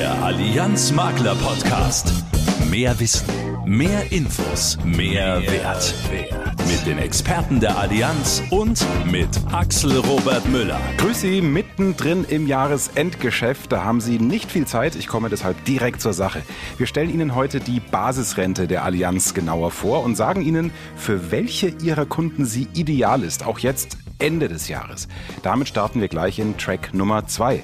Der Allianz Makler Podcast. Mehr Wissen, mehr Infos, mehr, Wert. Mit den Experten der Allianz und mit Axel Robert Müller. Grüß Sie mittendrin im Jahresendgeschäft. Da haben Sie nicht viel Zeit. Ich komme deshalb direkt zur Sache. Wir stellen Ihnen heute die Basisrente der Allianz genauer vor und sagen Ihnen, für welche Ihrer Kunden sie ideal ist. Auch jetzt Ende des Jahres. Damit starten wir gleich in Track Nummer zwei.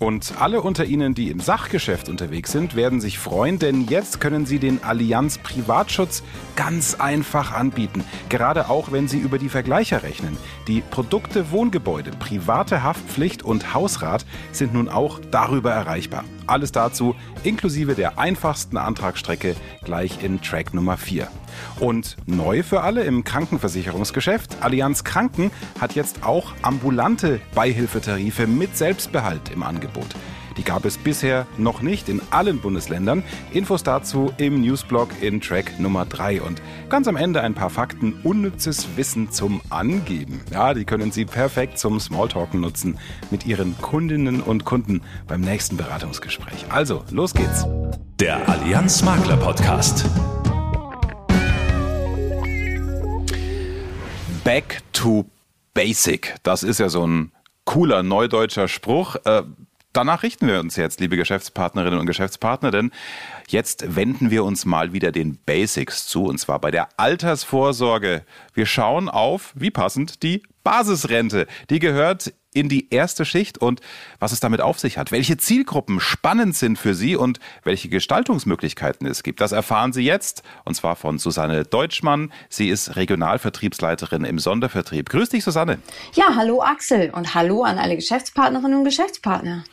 Und alle unter Ihnen, die im Sachgeschäft unterwegs sind, werden sich freuen, denn jetzt können Sie den Allianz Privatschutz ganz einfach anbieten. Gerade auch, wenn Sie über die Vergleicher rechnen. Die Produkte Wohngebäude, private Haftpflicht und Hausrat sind nun auch darüber erreichbar. Alles dazu inklusive der einfachsten Antragsstrecke gleich in Track Nummer 4. Und neu für alle im Krankenversicherungsgeschäft, Allianz Kranken hat jetzt auch ambulante Beihilfetarife mit Selbstbehalt im Angebot. Die gab es bisher noch nicht in allen Bundesländern. Infos dazu im Newsblog in Track Nummer 3. Und ganz am Ende ein paar Fakten, unnützes Wissen zum Angeben. Ja, die können Sie perfekt zum Smalltalken nutzen mit Ihren Kundinnen und Kunden beim nächsten Beratungsgespräch. Also, los geht's. Der Allianz Makler Podcast. Back to Basic. Das ist ja so ein cooler neudeutscher Spruch. Äh, danach richten wir uns jetzt, liebe Geschäftspartnerinnen und Geschäftspartner, denn jetzt wenden wir uns mal wieder den Basics zu, und zwar bei der Altersvorsorge. Wir schauen auf, wie passend, die Basisrente. Die gehört in die erste Schicht und was es damit auf sich hat, welche Zielgruppen spannend sind für Sie und welche Gestaltungsmöglichkeiten es gibt. Das erfahren Sie jetzt und zwar von Susanne Deutschmann. Sie ist Regionalvertriebsleiterin im Sondervertrieb. Grüß dich, Susanne. Ja, hallo Axel und hallo an alle Geschäftspartnerinnen und Geschäftspartner.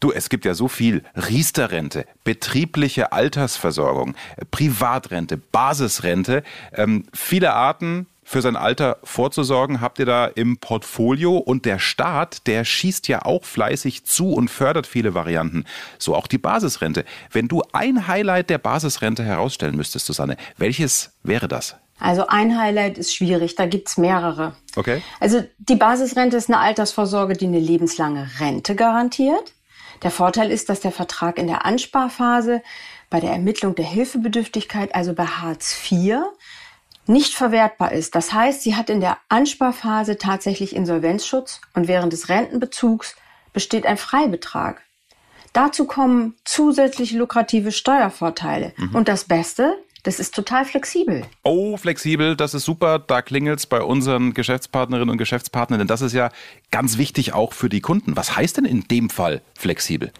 Du, es gibt ja so viel Riester-Rente, betriebliche Altersversorgung, Privatrente, Basisrente, ähm, viele Arten, für sein Alter vorzusorgen, habt ihr da im Portfolio und der Staat, der schießt ja auch fleißig zu und fördert viele Varianten. So auch die Basisrente. Wenn du ein Highlight der Basisrente herausstellen müsstest, Susanne, welches wäre das? Also ein Highlight ist schwierig, da gibt's mehrere. Okay. Also die Basisrente ist eine Altersvorsorge, die eine lebenslange Rente garantiert. Der Vorteil ist, dass der Vertrag in der Ansparphase bei der Ermittlung der Hilfebedürftigkeit, also bei Hartz IV, nicht verwertbar ist. Das heißt, sie hat in der Ansparphase tatsächlich Insolvenzschutz und während des Rentenbezugs besteht ein Freibetrag. Dazu kommen zusätzliche lukrative Steuervorteile. Mhm. Und das Beste, das ist total flexibel. Oh, flexibel, das ist super. Da klingelt es bei unseren Geschäftspartnerinnen und Geschäftspartnern, denn das ist ja ganz wichtig auch für die Kunden. Was heißt denn in dem Fall flexibel?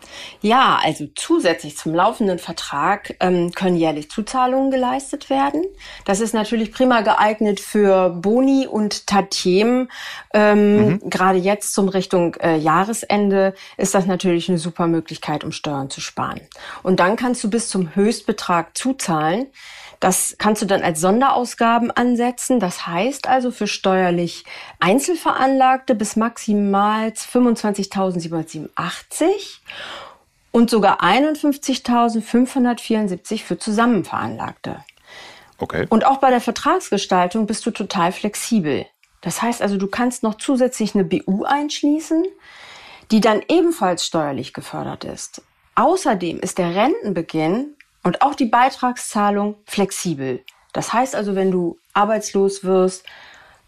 Ja, also zusätzlich zum laufenden Vertrag ähm, können jährlich Zuzahlungen geleistet werden. Das ist natürlich prima geeignet für Boni und Tatiem. Ähm, mhm. Gerade jetzt zum Richtung äh, Jahresende ist das natürlich eine super Möglichkeit, um Steuern zu sparen. Und dann kannst du bis zum Höchstbetrag zuzahlen. Das kannst du dann als Sonderausgaben ansetzen. Das heißt also für steuerlich Einzelveranlagte bis maximal 25.787 und sogar 51.574 für Zusammenveranlagte. Okay. Und auch bei der Vertragsgestaltung bist du total flexibel. Das heißt also, du kannst noch zusätzlich eine BU einschließen, die dann ebenfalls steuerlich gefördert ist. Außerdem ist der Rentenbeginn und auch die Beitragszahlung flexibel. Das heißt also, wenn du arbeitslos wirst,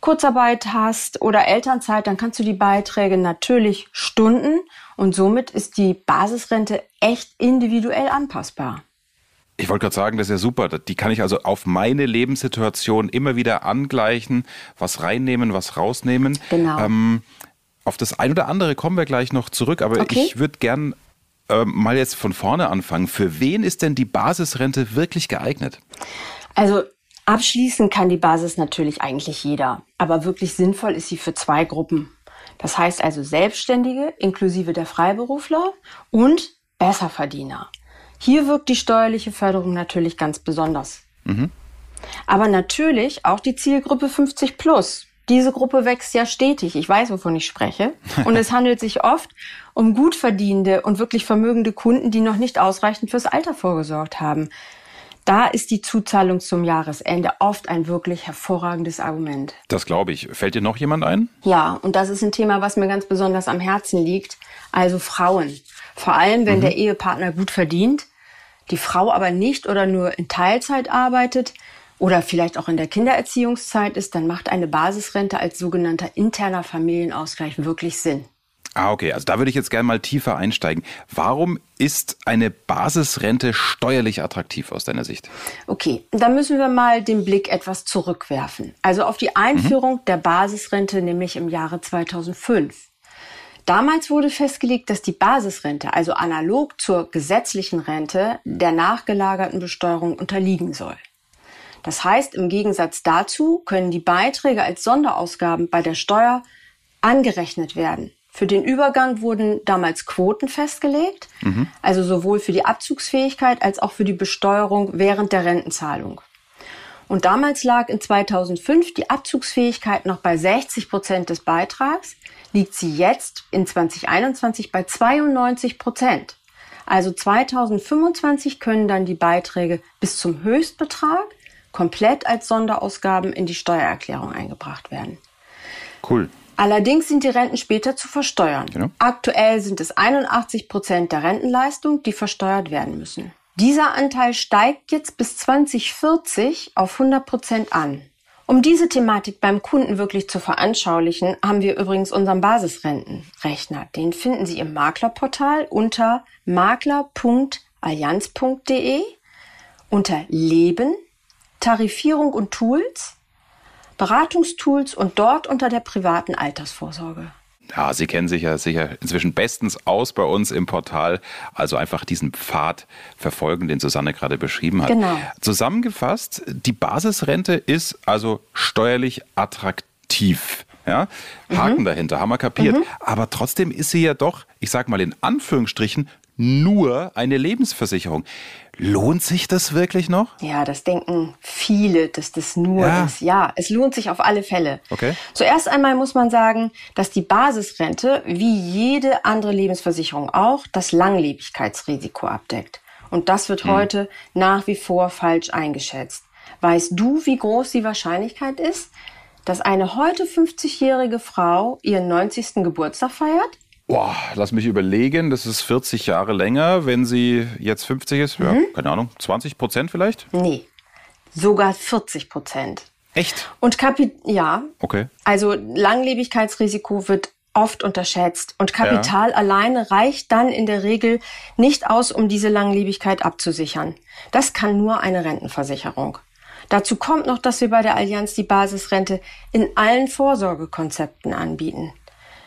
Kurzarbeit hast oder Elternzeit, dann kannst du die Beiträge natürlich stunden und somit ist die Basisrente echt individuell anpassbar. Ich wollte gerade sagen, das ist ja super. Die kann ich also auf meine Lebenssituation immer wieder angleichen, was reinnehmen, was rausnehmen. Genau. Ähm, auf das ein oder andere kommen wir gleich noch zurück, aber okay. ich würde gern äh, mal jetzt von vorne anfangen. Für wen ist denn die Basisrente wirklich geeignet? Also abschließen kann die Basis natürlich eigentlich jeder, aber wirklich sinnvoll ist sie für zwei Gruppen. Das heißt also Selbstständige inklusive der Freiberufler und Besserverdiener. Hier wirkt die steuerliche Förderung natürlich ganz besonders. Mhm. Aber natürlich auch die Zielgruppe 50 plus. Diese Gruppe wächst ja stetig. Ich weiß, wovon ich spreche. Und es handelt sich oft um gut verdienende und wirklich vermögende Kunden, die noch nicht ausreichend fürs Alter vorgesorgt haben. Da ist die Zuzahlung zum Jahresende oft ein wirklich hervorragendes Argument. Das glaube ich. Fällt dir noch jemand ein? Ja, und das ist ein Thema, was mir ganz besonders am Herzen liegt. Also Frauen. Vor allem, wenn mhm. der Ehepartner gut verdient, die Frau aber nicht oder nur in Teilzeit arbeitet oder vielleicht auch in der Kindererziehungszeit ist, dann macht eine Basisrente als sogenannter interner Familienausgleich wirklich Sinn. Ah, okay. Also da würde ich jetzt gerne mal tiefer einsteigen. Warum ist eine Basisrente steuerlich attraktiv aus deiner Sicht? Okay, da müssen wir mal den Blick etwas zurückwerfen. Also auf die Einführung mhm. der Basisrente, nämlich im Jahre 2005. Damals wurde festgelegt, dass die Basisrente, also analog zur gesetzlichen Rente, der nachgelagerten Besteuerung unterliegen soll. Das heißt, im Gegensatz dazu können die Beiträge als Sonderausgaben bei der Steuer angerechnet werden. Für den Übergang wurden damals Quoten festgelegt, mhm. also sowohl für die Abzugsfähigkeit als auch für die Besteuerung während der Rentenzahlung. Und damals lag in 2005 die Abzugsfähigkeit noch bei 60 Prozent des Beitrags, liegt sie jetzt in 2021 bei 92 Prozent. Also 2025 können dann die Beiträge bis zum Höchstbetrag komplett als Sonderausgaben in die Steuererklärung eingebracht werden. Cool. Allerdings sind die Renten später zu versteuern. Genau. Aktuell sind es 81 Prozent der Rentenleistung, die versteuert werden müssen. Dieser Anteil steigt jetzt bis 2040 auf 100 Prozent an. Um diese Thematik beim Kunden wirklich zu veranschaulichen, haben wir übrigens unseren Basisrentenrechner. Den finden Sie im Maklerportal unter makler.allianz.de unter Leben, Tarifierung und Tools Beratungstools und dort unter der privaten Altersvorsorge. Ja, Sie kennen sich ja sicher inzwischen bestens aus bei uns im Portal. Also einfach diesen Pfad verfolgen, den Susanne gerade beschrieben hat. Genau. Zusammengefasst, die Basisrente ist also steuerlich attraktiv. Ja, Haken mhm. dahinter, haben wir kapiert. Mhm. Aber trotzdem ist sie ja doch, ich sag mal in Anführungsstrichen, nur eine Lebensversicherung. Lohnt sich das wirklich noch? Ja, das denken viele, dass das nur ja. ist. Ja, es lohnt sich auf alle Fälle. Okay. Zuerst einmal muss man sagen, dass die Basisrente, wie jede andere Lebensversicherung auch, das Langlebigkeitsrisiko abdeckt. Und das wird hm. heute nach wie vor falsch eingeschätzt. Weißt du, wie groß die Wahrscheinlichkeit ist, dass eine heute 50-jährige Frau ihren 90. Geburtstag feiert? Boah, lass mich überlegen, das ist 40 Jahre länger, wenn sie jetzt 50 ist. Ja, mhm. keine Ahnung, 20 Prozent vielleicht? Nee, sogar 40 Prozent. Echt? Und Kapit ja. Okay. Also Langlebigkeitsrisiko wird oft unterschätzt und Kapital ja. alleine reicht dann in der Regel nicht aus, um diese Langlebigkeit abzusichern. Das kann nur eine Rentenversicherung. Dazu kommt noch, dass wir bei der Allianz die Basisrente in allen Vorsorgekonzepten anbieten.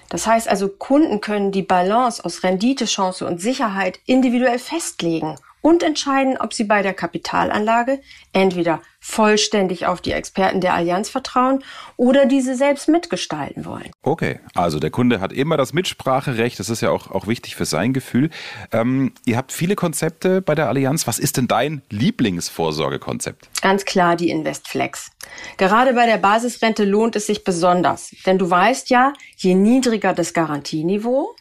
Das heißt also, Kunden können die Balance aus Rendite, Chance und Sicherheit individuell festlegen und entscheiden, ob sie bei der Kapitalanlage entweder vollständig auf die Experten der Allianz vertrauen oder diese selbst mitgestalten wollen. Okay, also der Kunde hat immer das Mitspracherecht, das ist ja auch, auch wichtig für sein Gefühl. Ähm, ihr habt viele Konzepte bei der Allianz. Was ist denn dein Lieblingsvorsorgekonzept? Ganz klar die Investflex. Gerade bei der Basisrente lohnt es sich besonders, denn du weißt ja, je niedriger das Garantieniveau,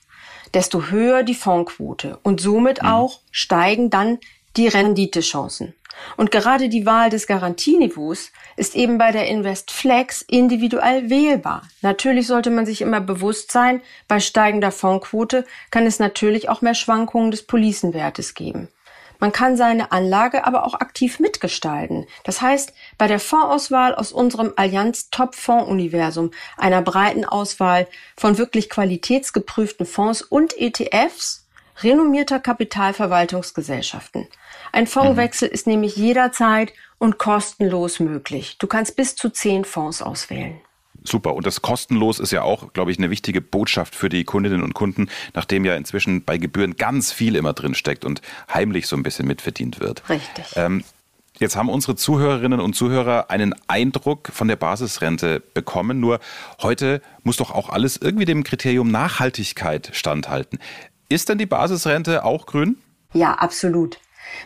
desto höher die Fondquote und somit mhm. auch steigen dann die Renditechancen. Und gerade die Wahl des Garantieniveaus ist eben bei der InvestFlex individuell wählbar. Natürlich sollte man sich immer bewusst sein, bei steigender Fondquote kann es natürlich auch mehr Schwankungen des Policenwertes geben. Man kann seine Anlage aber auch aktiv mitgestalten. Das heißt, bei der Fondsauswahl aus unserem Allianz Top Fonds Universum, einer breiten Auswahl von wirklich qualitätsgeprüften Fonds und ETFs, renommierter Kapitalverwaltungsgesellschaften. Ein Fondswechsel mhm. ist nämlich jederzeit und kostenlos möglich. Du kannst bis zu zehn Fonds auswählen. Super. Und das kostenlos ist ja auch, glaube ich, eine wichtige Botschaft für die Kundinnen und Kunden, nachdem ja inzwischen bei Gebühren ganz viel immer drin steckt und heimlich so ein bisschen mitverdient wird. Richtig. Ähm, Jetzt haben unsere Zuhörerinnen und Zuhörer einen Eindruck von der Basisrente bekommen. Nur heute muss doch auch alles irgendwie dem Kriterium Nachhaltigkeit standhalten. Ist denn die Basisrente auch grün? Ja, absolut.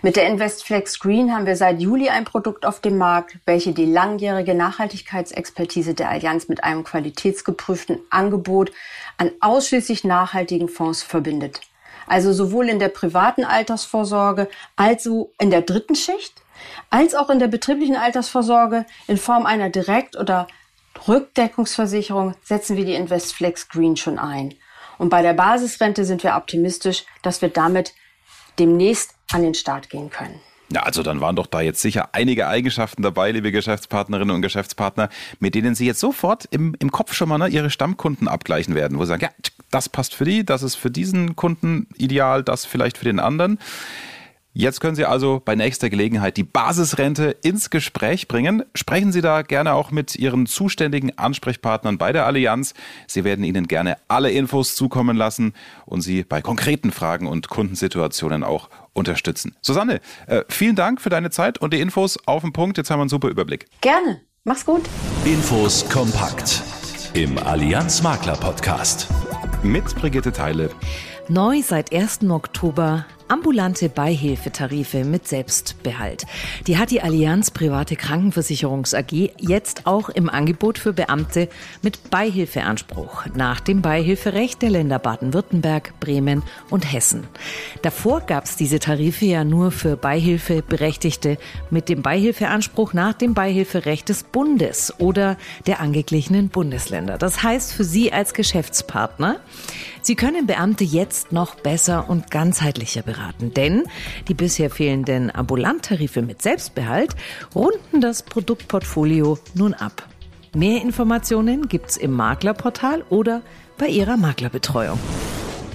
Mit der InvestFlex Green haben wir seit Juli ein Produkt auf dem Markt, welche die langjährige Nachhaltigkeitsexpertise der Allianz mit einem qualitätsgeprüften Angebot an ausschließlich nachhaltigen Fonds verbindet. Also sowohl in der privaten Altersvorsorge als auch in der dritten Schicht, als auch in der betrieblichen Altersvorsorge in Form einer Direkt- oder Rückdeckungsversicherung setzen wir die InvestFlex Green schon ein. Und bei der Basisrente sind wir optimistisch, dass wir damit demnächst an den Start gehen können. Ja, also dann waren doch da jetzt sicher einige Eigenschaften dabei, liebe Geschäftspartnerinnen und Geschäftspartner, mit denen Sie jetzt sofort im, im Kopf schon mal ne, Ihre Stammkunden abgleichen werden, wo Sie sagen, ja, das passt für die, das ist für diesen Kunden ideal, das vielleicht für den anderen. Jetzt können Sie also bei nächster Gelegenheit die Basisrente ins Gespräch bringen. Sprechen Sie da gerne auch mit Ihren zuständigen Ansprechpartnern bei der Allianz. Sie werden Ihnen gerne alle Infos zukommen lassen und Sie bei konkreten Fragen und Kundensituationen auch unterstützen. Susanne, äh, vielen Dank für deine Zeit und die Infos auf den Punkt. Jetzt haben wir einen super Überblick. Gerne. Mach's gut. Infos kompakt im Allianz Makler Podcast. Mit Brigitte Teile. Neu seit 1. Oktober ambulante Beihilfetarife mit Selbstbehalt. Die hat die Allianz Private Krankenversicherungs AG jetzt auch im Angebot für Beamte mit Beihilfeanspruch nach dem Beihilferecht der Länder Baden-Württemberg, Bremen und Hessen. Davor gab es diese Tarife ja nur für Beihilfeberechtigte mit dem Beihilfeanspruch nach dem Beihilferecht des Bundes oder der angeglichenen Bundesländer. Das heißt für Sie als Geschäftspartner, Sie können Beamte jetzt noch besser und ganzheitlicher beraten, denn die bisher fehlenden Ambulanttarife mit Selbstbehalt runden das Produktportfolio nun ab. Mehr Informationen gibt's im Maklerportal oder bei Ihrer Maklerbetreuung.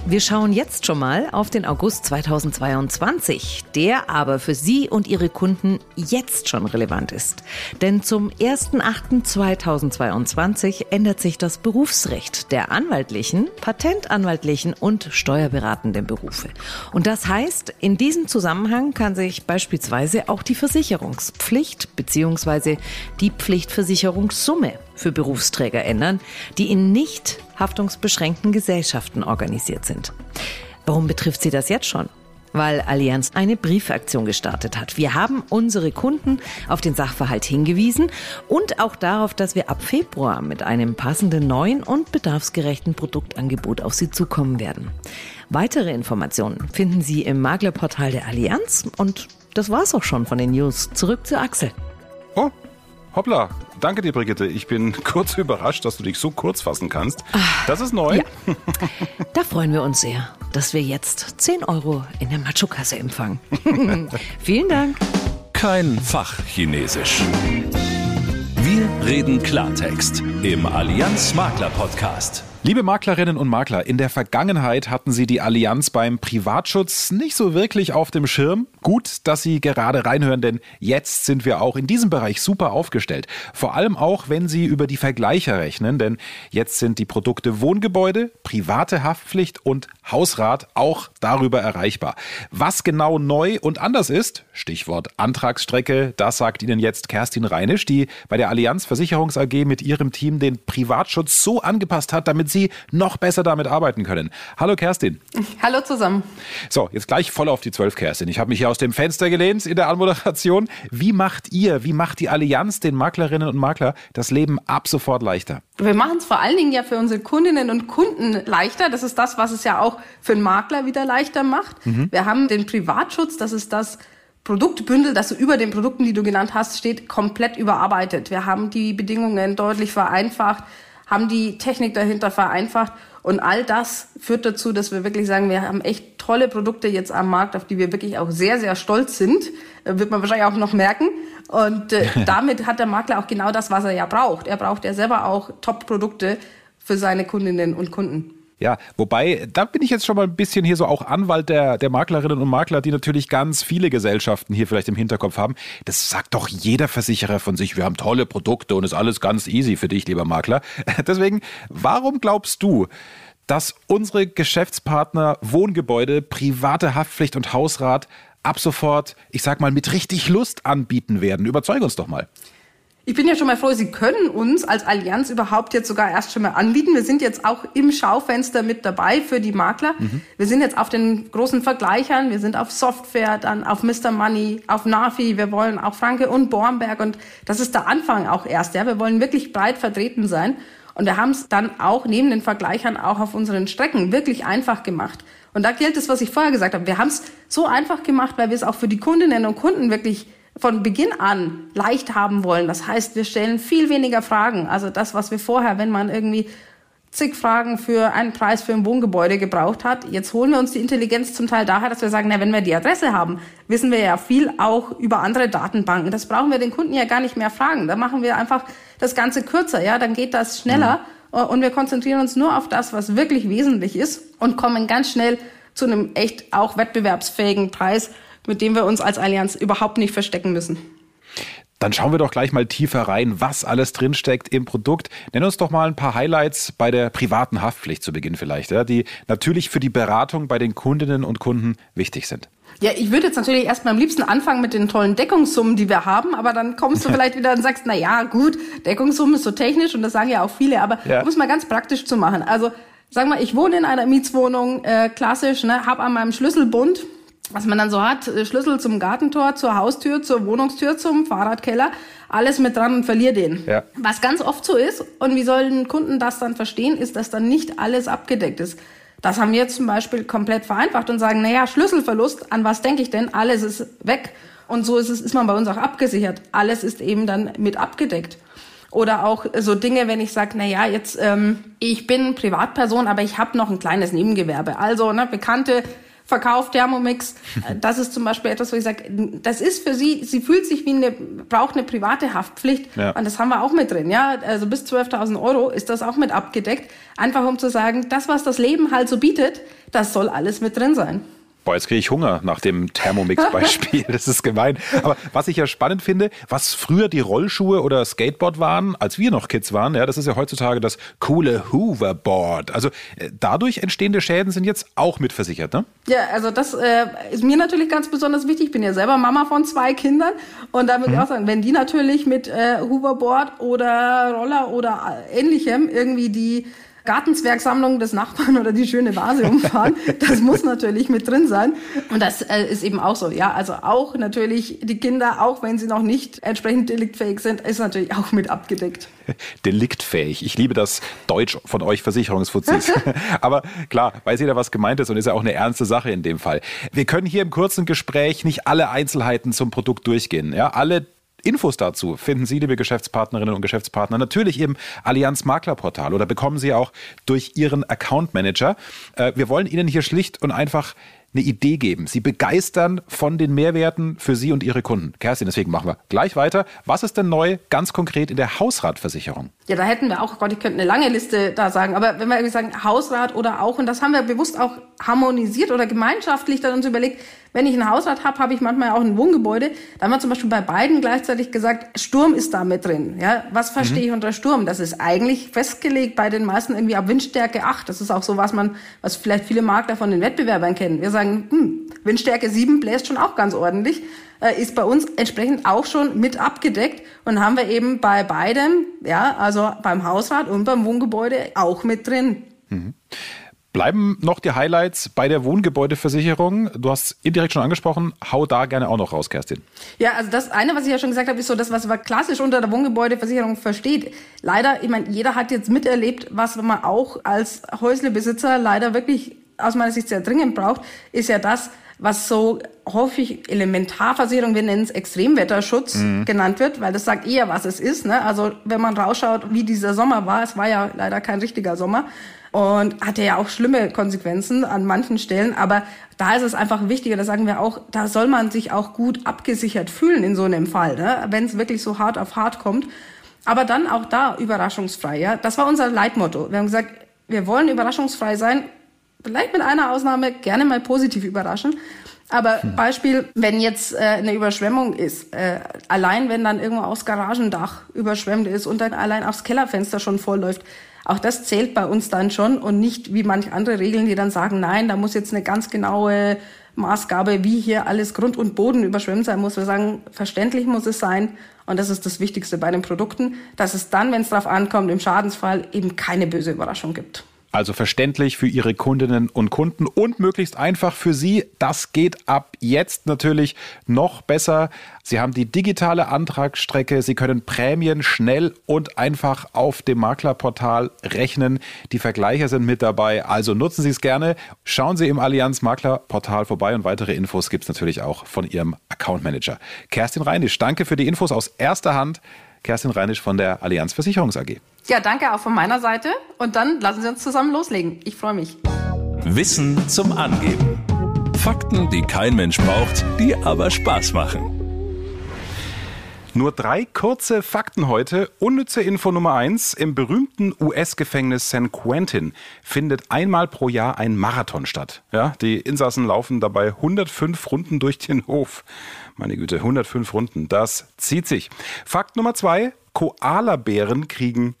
Wir schauen jetzt schon mal auf den August 2022, der aber für Sie und Ihre Kunden jetzt schon relevant ist. Denn zum 1.8.2022 ändert sich das Berufsrecht der anwaltlichen, patentanwaltlichen und steuerberatenden Berufe. Und das heißt, in diesem Zusammenhang kann sich beispielsweise auch die Versicherungspflicht bzw. die Pflichtversicherungssumme für Berufsträger ändern, die in nicht haftungsbeschränkten Gesellschaften organisiert sind. Warum betrifft sie das jetzt schon? Weil Allianz eine Briefaktion gestartet hat. Wir haben unsere Kunden auf den Sachverhalt hingewiesen und auch darauf, dass wir ab Februar mit einem passenden neuen und bedarfsgerechten Produktangebot auf Sie zukommen werden. Weitere Informationen finden Sie im Maklerportal der Allianz und das war's auch schon von den News. Zurück zu Axel. Oh, hoppla. Danke dir, Brigitte. Ich bin kurz überrascht, dass du dich so kurz fassen kannst. Das ist neu. Ja. Da freuen wir uns sehr, dass wir jetzt 10 Euro in der Macho-Kasse empfangen. Vielen Dank. Kein Fachchinesisch. Wir reden Klartext im Allianz Makler Podcast. Liebe Maklerinnen und Makler, in der Vergangenheit hatten Sie die Allianz beim Privatschutz nicht so wirklich auf dem Schirm. Gut, dass Sie gerade reinhören, denn jetzt sind wir auch in diesem Bereich super aufgestellt. Vor allem auch, wenn Sie über die Vergleicher rechnen, denn jetzt sind die Produkte Wohngebäude, private Haftpflicht und Hausrat auch darüber erreichbar. Was genau neu und anders ist, Stichwort Antragsstrecke, das sagt Ihnen jetzt Kerstin Reinisch, die bei der Allianz Versicherungs AG mit ihrem Team den Privatschutz so angepasst hat, damit Sie noch besser damit arbeiten können. Hallo Kerstin. Hallo zusammen. So, jetzt gleich voll auf die Zwölf, Kerstin. Ich habe mich hier aus dem Fenster gelehnt in der Anmoderation. Wie macht ihr, wie macht die Allianz den Maklerinnen und Makler das Leben ab sofort leichter? Wir machen es vor allen Dingen ja für unsere Kundinnen und Kunden leichter. Das ist das, was es ja auch für einen Makler wieder leichter macht. Mhm. Wir haben den Privatschutz, das ist das Produktbündel, das über den Produkten, die du genannt hast, steht, komplett überarbeitet. Wir haben die Bedingungen deutlich vereinfacht haben die Technik dahinter vereinfacht und all das führt dazu, dass wir wirklich sagen, wir haben echt tolle Produkte jetzt am Markt, auf die wir wirklich auch sehr, sehr stolz sind. Äh, wird man wahrscheinlich auch noch merken. Und äh, damit hat der Makler auch genau das, was er ja braucht. Er braucht ja selber auch Top-Produkte für seine Kundinnen und Kunden. Ja, wobei, da bin ich jetzt schon mal ein bisschen hier so auch Anwalt der, der Maklerinnen und Makler, die natürlich ganz viele Gesellschaften hier vielleicht im Hinterkopf haben. Das sagt doch jeder Versicherer von sich, wir haben tolle Produkte und ist alles ganz easy für dich, lieber Makler. Deswegen, warum glaubst du, dass unsere Geschäftspartner Wohngebäude, private Haftpflicht und Hausrat ab sofort, ich sag mal, mit richtig Lust anbieten werden? Überzeug uns doch mal. Ich bin ja schon mal froh, Sie können uns als Allianz überhaupt jetzt sogar erst schon mal anbieten. Wir sind jetzt auch im Schaufenster mit dabei für die Makler. Mhm. Wir sind jetzt auf den großen Vergleichern. Wir sind auf Software, dann auf Mr. Money, auf Nafi. Wir wollen auch Franke und Bornberg. Und das ist der Anfang auch erst. Ja, wir wollen wirklich breit vertreten sein. Und wir haben es dann auch neben den Vergleichern auch auf unseren Strecken wirklich einfach gemacht. Und da gilt es, was ich vorher gesagt habe. Wir haben es so einfach gemacht, weil wir es auch für die Kundinnen und Kunden wirklich von Beginn an leicht haben wollen. Das heißt, wir stellen viel weniger Fragen. Also das, was wir vorher, wenn man irgendwie zig Fragen für einen Preis für ein Wohngebäude gebraucht hat. Jetzt holen wir uns die Intelligenz zum Teil daher, dass wir sagen, na, wenn wir die Adresse haben, wissen wir ja viel auch über andere Datenbanken. Das brauchen wir den Kunden ja gar nicht mehr fragen. Da machen wir einfach das Ganze kürzer, ja, dann geht das schneller mhm. und wir konzentrieren uns nur auf das, was wirklich wesentlich ist und kommen ganz schnell zu einem echt auch wettbewerbsfähigen Preis, mit dem wir uns als Allianz überhaupt nicht verstecken müssen. Dann schauen wir doch gleich mal tiefer rein, was alles drinsteckt im Produkt. Nenn uns doch mal ein paar Highlights bei der privaten Haftpflicht zu Beginn vielleicht, die natürlich für die Beratung bei den Kundinnen und Kunden wichtig sind. Ja, ich würde jetzt natürlich erstmal am liebsten anfangen mit den tollen Deckungssummen, die wir haben, aber dann kommst du vielleicht wieder und sagst, na ja, gut, Deckungssummen ist so technisch und das sagen ja auch viele, aber ja. um es mal ganz praktisch zu machen. Also, sag mal, ich wohne in einer Mietswohnung, äh, klassisch, ne, habe an meinem Schlüsselbund was man dann so hat, äh, Schlüssel zum Gartentor, zur Haustür, zur Wohnungstür, zum Fahrradkeller, alles mit dran und verliere den. Ja. Was ganz oft so ist, und wie sollen Kunden das dann verstehen, ist, dass dann nicht alles abgedeckt ist. Das haben wir zum Beispiel komplett vereinfacht und sagen, naja, Schlüsselverlust, an was denke ich denn? Alles ist weg. Und so ist es, ist man bei uns auch abgesichert. Alles ist eben dann mit abgedeckt. Oder auch so Dinge, wenn ich sage, na ja, jetzt ähm, ich bin Privatperson, aber ich habe noch ein kleines Nebengewerbe. Also ne, Bekannte verkauft Thermomix. Das ist zum Beispiel etwas, wo ich sage, das ist für sie, sie fühlt sich wie eine, braucht eine private Haftpflicht. Ja. Und das haben wir auch mit drin, ja. Also bis 12.000 Euro ist das auch mit abgedeckt. Einfach um zu sagen, das, was das Leben halt so bietet, das soll alles mit drin sein. Boah, jetzt kriege ich Hunger nach dem Thermomix-Beispiel. das ist gemein. Aber was ich ja spannend finde, was früher die Rollschuhe oder Skateboard waren, als wir noch Kids waren, ja, das ist ja heutzutage das coole Hooverboard. Also äh, dadurch entstehende Schäden sind jetzt auch mitversichert, ne? Ja, also das äh, ist mir natürlich ganz besonders wichtig. Ich bin ja selber Mama von zwei Kindern und da würde mhm. ich auch sagen, wenn die natürlich mit äh, Hooverboard oder Roller oder ähnlichem irgendwie die Gartenzwergsammlung des Nachbarn oder die schöne Vase umfahren. Das muss natürlich mit drin sein. Und das äh, ist eben auch so. Ja, also auch natürlich die Kinder, auch wenn sie noch nicht entsprechend deliktfähig sind, ist natürlich auch mit abgedeckt. Deliktfähig. Ich liebe das Deutsch von euch Versicherungsfuzis. Aber klar, weiß jeder, was gemeint ist und ist ja auch eine ernste Sache in dem Fall. Wir können hier im kurzen Gespräch nicht alle Einzelheiten zum Produkt durchgehen. Ja, alle Infos dazu finden Sie, liebe Geschäftspartnerinnen und Geschäftspartner, natürlich im Allianz Maklerportal oder bekommen Sie auch durch Ihren Account Manager. Äh, wir wollen Ihnen hier schlicht und einfach eine Idee geben, sie begeistern von den Mehrwerten für Sie und Ihre Kunden. Kerstin, deswegen machen wir gleich weiter. Was ist denn neu ganz konkret in der Hausratversicherung? Ja, da hätten wir auch, Gott, ich könnte eine lange Liste da sagen, aber wenn wir irgendwie sagen Hausrat oder auch, und das haben wir bewusst auch harmonisiert oder gemeinschaftlich dann uns überlegt, wenn ich ein Hausrat habe, habe ich manchmal auch ein Wohngebäude. Da haben wir zum Beispiel bei beiden gleichzeitig gesagt, Sturm ist da mit drin. Ja, was verstehe mhm. ich unter Sturm? Das ist eigentlich festgelegt bei den meisten irgendwie ab Windstärke 8. Das ist auch so, was man, was vielleicht viele Makler von den Wettbewerbern kennen. Wir sagen, hm, Windstärke 7 bläst schon auch ganz ordentlich äh, ist bei uns entsprechend auch schon mit abgedeckt und haben wir eben bei beidem, ja, also beim Hausrat und beim Wohngebäude auch mit drin. Mhm. Bleiben noch die Highlights bei der Wohngebäudeversicherung. Du hast indirekt schon angesprochen. Hau da gerne auch noch raus, Kerstin. Ja, also das eine, was ich ja schon gesagt habe, ist so das, was man klassisch unter der Wohngebäudeversicherung versteht. Leider, ich meine, jeder hat jetzt miterlebt, was man auch als Häuslebesitzer leider wirklich aus meiner Sicht sehr dringend braucht, ist ja das, was so häufig Elementarversicherung, wir nennen es Extremwetterschutz, mhm. genannt wird, weil das sagt eher, was es ist. Ne? Also wenn man rausschaut, wie dieser Sommer war, es war ja leider kein richtiger Sommer, und hatte ja auch schlimme Konsequenzen an manchen Stellen. Aber da ist es einfach wichtiger, da sagen wir auch, da soll man sich auch gut abgesichert fühlen in so einem Fall, ne? wenn es wirklich so hart auf hart kommt. Aber dann auch da überraschungsfrei. Ja? Das war unser Leitmotto. Wir haben gesagt, wir wollen überraschungsfrei sein, vielleicht mit einer Ausnahme, gerne mal positiv überraschen. Aber hm. Beispiel, wenn jetzt äh, eine Überschwemmung ist, äh, allein wenn dann irgendwo aufs Garagendach überschwemmt ist und dann allein aufs Kellerfenster schon vollläuft, auch das zählt bei uns dann schon und nicht wie manche andere Regeln, die dann sagen, nein, da muss jetzt eine ganz genaue Maßgabe, wie hier alles Grund und Boden überschwemmt sein muss. Wir sagen, verständlich muss es sein. Und das ist das Wichtigste bei den Produkten, dass es dann, wenn es darauf ankommt, im Schadensfall eben keine böse Überraschung gibt. Also verständlich für Ihre Kundinnen und Kunden und möglichst einfach für Sie. Das geht ab jetzt natürlich noch besser. Sie haben die digitale Antragsstrecke. Sie können Prämien schnell und einfach auf dem Maklerportal rechnen. Die Vergleiche sind mit dabei. Also nutzen Sie es gerne. Schauen Sie im Allianz Maklerportal vorbei und weitere Infos gibt es natürlich auch von Ihrem Account Manager. Kerstin Reinisch, danke für die Infos aus erster Hand. Kerstin Reinisch von der Allianz Versicherungs AG. Ja, danke auch von meiner Seite. Und dann lassen Sie uns zusammen loslegen. Ich freue mich. Wissen zum Angeben. Fakten, die kein Mensch braucht, die aber Spaß machen. Nur drei kurze Fakten heute. Unnütze Info Nummer eins. Im berühmten US-Gefängnis San Quentin findet einmal pro Jahr ein Marathon statt. Ja, die Insassen laufen dabei 105 Runden durch den Hof. Meine Güte, 105 Runden. Das zieht sich. Fakt Nummer zwei. Koalabären kriegen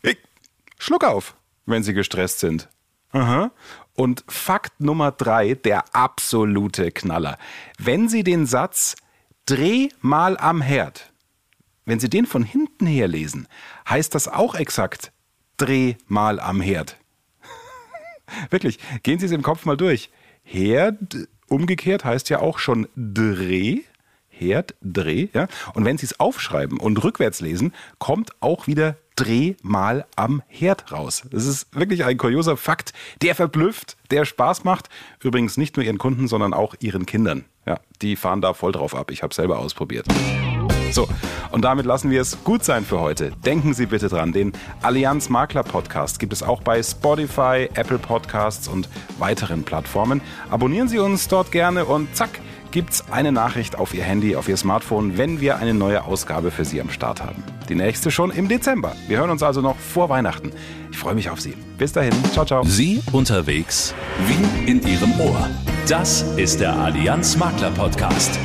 Schluck auf, wenn sie gestresst sind. Aha. Und Fakt Nummer drei, der absolute Knaller. Wenn Sie den Satz Dreh mal am Herd wenn Sie den von hinten her lesen, heißt das auch exakt Dreh mal am Herd. Wirklich, gehen Sie es im Kopf mal durch. Herd umgekehrt heißt ja auch schon Dreh. Herd, Dreh, ja. Und wenn Sie es aufschreiben und rückwärts lesen, kommt auch wieder Dreh mal am Herd raus. Das ist wirklich ein kurioser Fakt, der verblüfft, der Spaß macht. Übrigens nicht nur Ihren Kunden, sondern auch Ihren Kindern. Ja, die fahren da voll drauf ab. Ich habe selber ausprobiert. So, und damit lassen wir es gut sein für heute. Denken Sie bitte dran, den Allianz Makler Podcast gibt es auch bei Spotify, Apple Podcasts und weiteren Plattformen. Abonnieren Sie uns dort gerne und zack, gibt's eine Nachricht auf Ihr Handy, auf Ihr Smartphone, wenn wir eine neue Ausgabe für Sie am Start haben. Die nächste schon im Dezember. Wir hören uns also noch vor Weihnachten. Ich freue mich auf Sie. Bis dahin. Ciao, ciao. Sie unterwegs wie in Ihrem Ohr. Das ist der Allianz Makler Podcast.